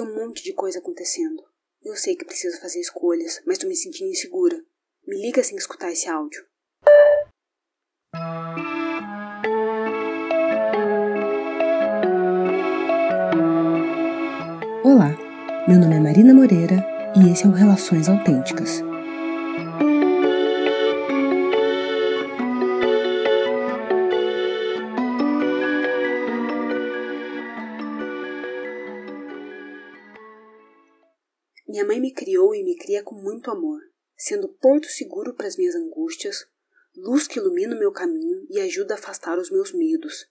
Tem um monte de coisa acontecendo. Eu sei que preciso fazer escolhas, mas tô me sentindo insegura. Me liga sem escutar esse áudio. Olá, meu nome é Marina Moreira e esse é o Relações Autênticas. Minha mãe me criou e me cria com muito amor, sendo porto seguro para as minhas angústias, luz que ilumina o meu caminho e ajuda a afastar os meus medos.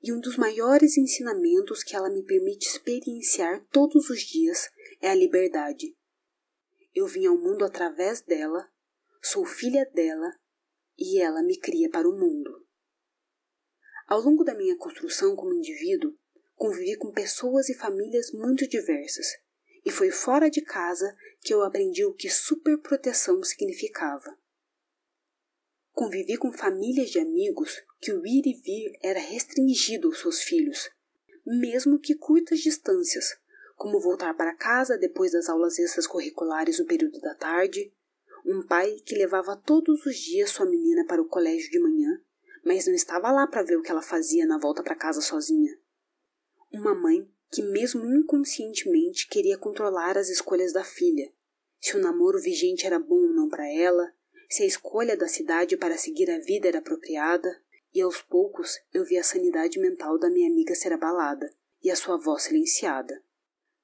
E um dos maiores ensinamentos que ela me permite experienciar todos os dias é a liberdade. Eu vim ao mundo através dela, sou filha dela e ela me cria para o mundo. Ao longo da minha construção como indivíduo, convivi com pessoas e famílias muito diversas e foi fora de casa que eu aprendi o que superproteção significava. Convivi com famílias de amigos que o ir e vir era restringido aos seus filhos, mesmo que curtas distâncias, como voltar para casa depois das aulas extracurriculares no período da tarde, um pai que levava todos os dias sua menina para o colégio de manhã, mas não estava lá para ver o que ela fazia na volta para casa sozinha. Uma mãe que, mesmo inconscientemente, queria controlar as escolhas da filha. Se o namoro vigente era bom ou não para ela, se a escolha da cidade para seguir a vida era apropriada, e aos poucos eu vi a sanidade mental da minha amiga ser abalada e a sua voz silenciada.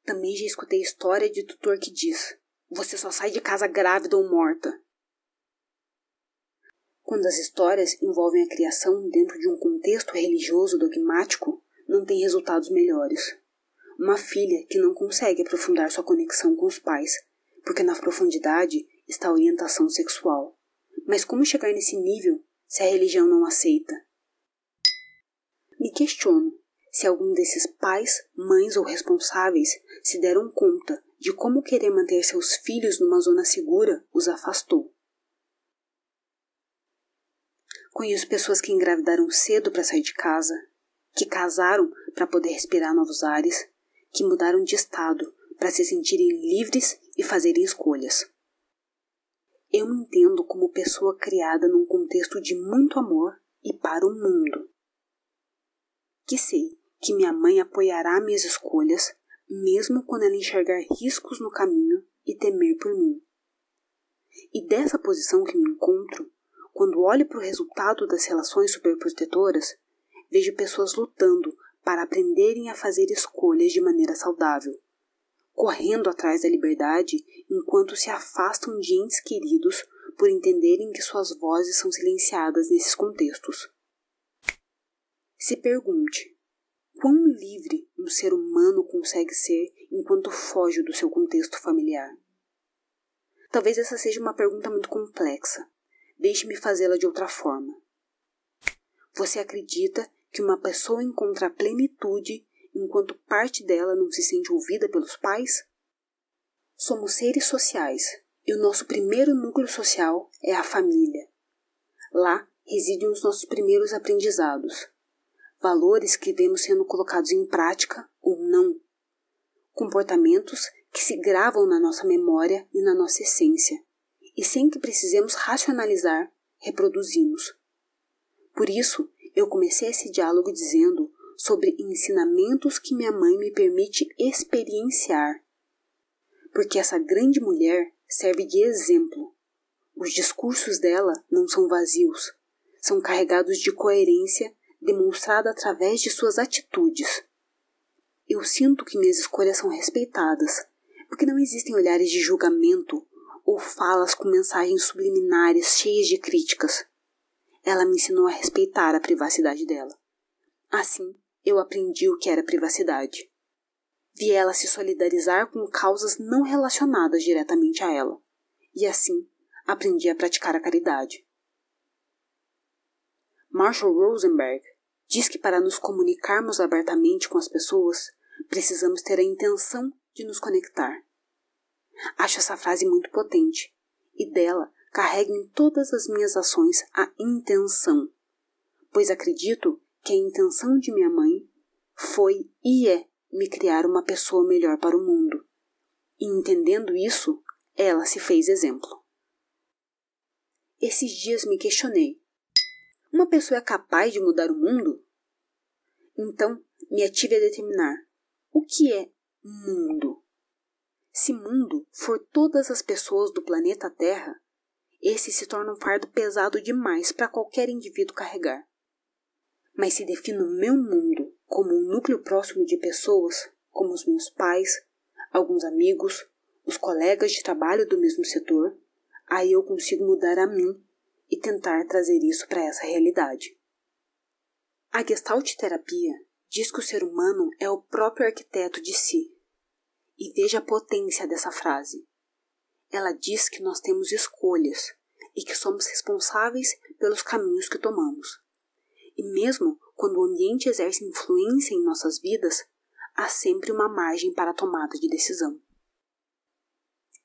Também já escutei história de tutor que diz: Você só sai de casa grávida ou morta. Quando as histórias envolvem a criação dentro de um contexto religioso dogmático, não tem resultados melhores uma filha que não consegue aprofundar sua conexão com os pais, porque na profundidade está a orientação sexual. Mas como chegar nesse nível se a religião não aceita? Me questiono se algum desses pais, mães ou responsáveis se deram conta de como querer manter seus filhos numa zona segura os afastou. Conheço pessoas que engravidaram cedo para sair de casa, que casaram para poder respirar novos ares, que mudaram de estado para se sentirem livres e fazerem escolhas. Eu me entendo como pessoa criada num contexto de muito amor e para o mundo. Que sei que minha mãe apoiará minhas escolhas, mesmo quando ela enxergar riscos no caminho e temer por mim. E dessa posição que me encontro, quando olho para o resultado das relações superprotetoras, vejo pessoas lutando para aprenderem a fazer escolhas de maneira saudável, correndo atrás da liberdade enquanto se afastam de entes queridos por entenderem que suas vozes são silenciadas nesses contextos. Se pergunte: quão livre um ser humano consegue ser enquanto foge do seu contexto familiar? Talvez essa seja uma pergunta muito complexa. Deixe-me fazê-la de outra forma. Você acredita que uma pessoa encontra plenitude enquanto parte dela não se sente ouvida pelos pais? Somos seres sociais e o nosso primeiro núcleo social é a família. Lá residem os nossos primeiros aprendizados, valores que vemos sendo colocados em prática ou não, comportamentos que se gravam na nossa memória e na nossa essência, e sem que precisemos racionalizar, reproduzimos. Por isso, eu comecei esse diálogo dizendo sobre ensinamentos que minha mãe me permite experienciar. Porque essa grande mulher serve de exemplo. Os discursos dela não são vazios, são carregados de coerência demonstrada através de suas atitudes. Eu sinto que minhas escolhas são respeitadas, porque não existem olhares de julgamento ou falas com mensagens subliminares cheias de críticas. Ela me ensinou a respeitar a privacidade dela. Assim, eu aprendi o que era privacidade. Vi ela se solidarizar com causas não relacionadas diretamente a ela, e assim aprendi a praticar a caridade. Marshall Rosenberg diz que para nos comunicarmos abertamente com as pessoas, precisamos ter a intenção de nos conectar. Acho essa frase muito potente, e dela carrego em todas as minhas ações a intenção, pois acredito que a intenção de minha mãe foi e é me criar uma pessoa melhor para o mundo. E entendendo isso, ela se fez exemplo. Esses dias me questionei: uma pessoa é capaz de mudar o mundo? Então, me ative a determinar o que é mundo. Se mundo for todas as pessoas do planeta Terra, esse se torna um fardo pesado demais para qualquer indivíduo carregar. Mas se defino meu mundo como um núcleo próximo de pessoas, como os meus pais, alguns amigos, os colegas de trabalho do mesmo setor, aí eu consigo mudar a mim e tentar trazer isso para essa realidade. A Gestalt terapia diz que o ser humano é o próprio arquiteto de si. E veja a potência dessa frase. Ela diz que nós temos escolhas e que somos responsáveis pelos caminhos que tomamos. E mesmo quando o ambiente exerce influência em nossas vidas, há sempre uma margem para a tomada de decisão.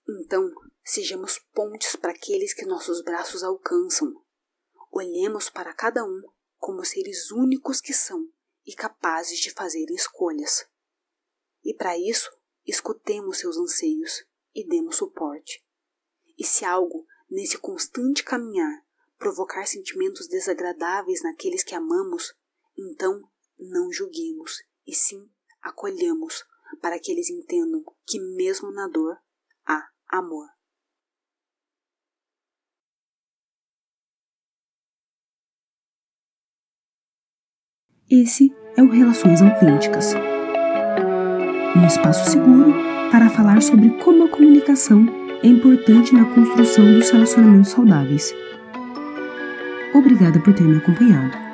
Então, sejamos pontes para aqueles que nossos braços alcançam. Olhemos para cada um como seres únicos que são e capazes de fazer escolhas. E para isso, escutemos seus anseios e demos suporte. E se algo nesse constante caminhar provocar sentimentos desagradáveis naqueles que amamos, então não julguemos e sim acolhamos para que eles entendam que mesmo na dor há amor. Esse é o Relações Autênticas um espaço seguro para falar sobre como a comunicação é importante na construção dos relacionamentos saudáveis. Obrigada por ter me acompanhado.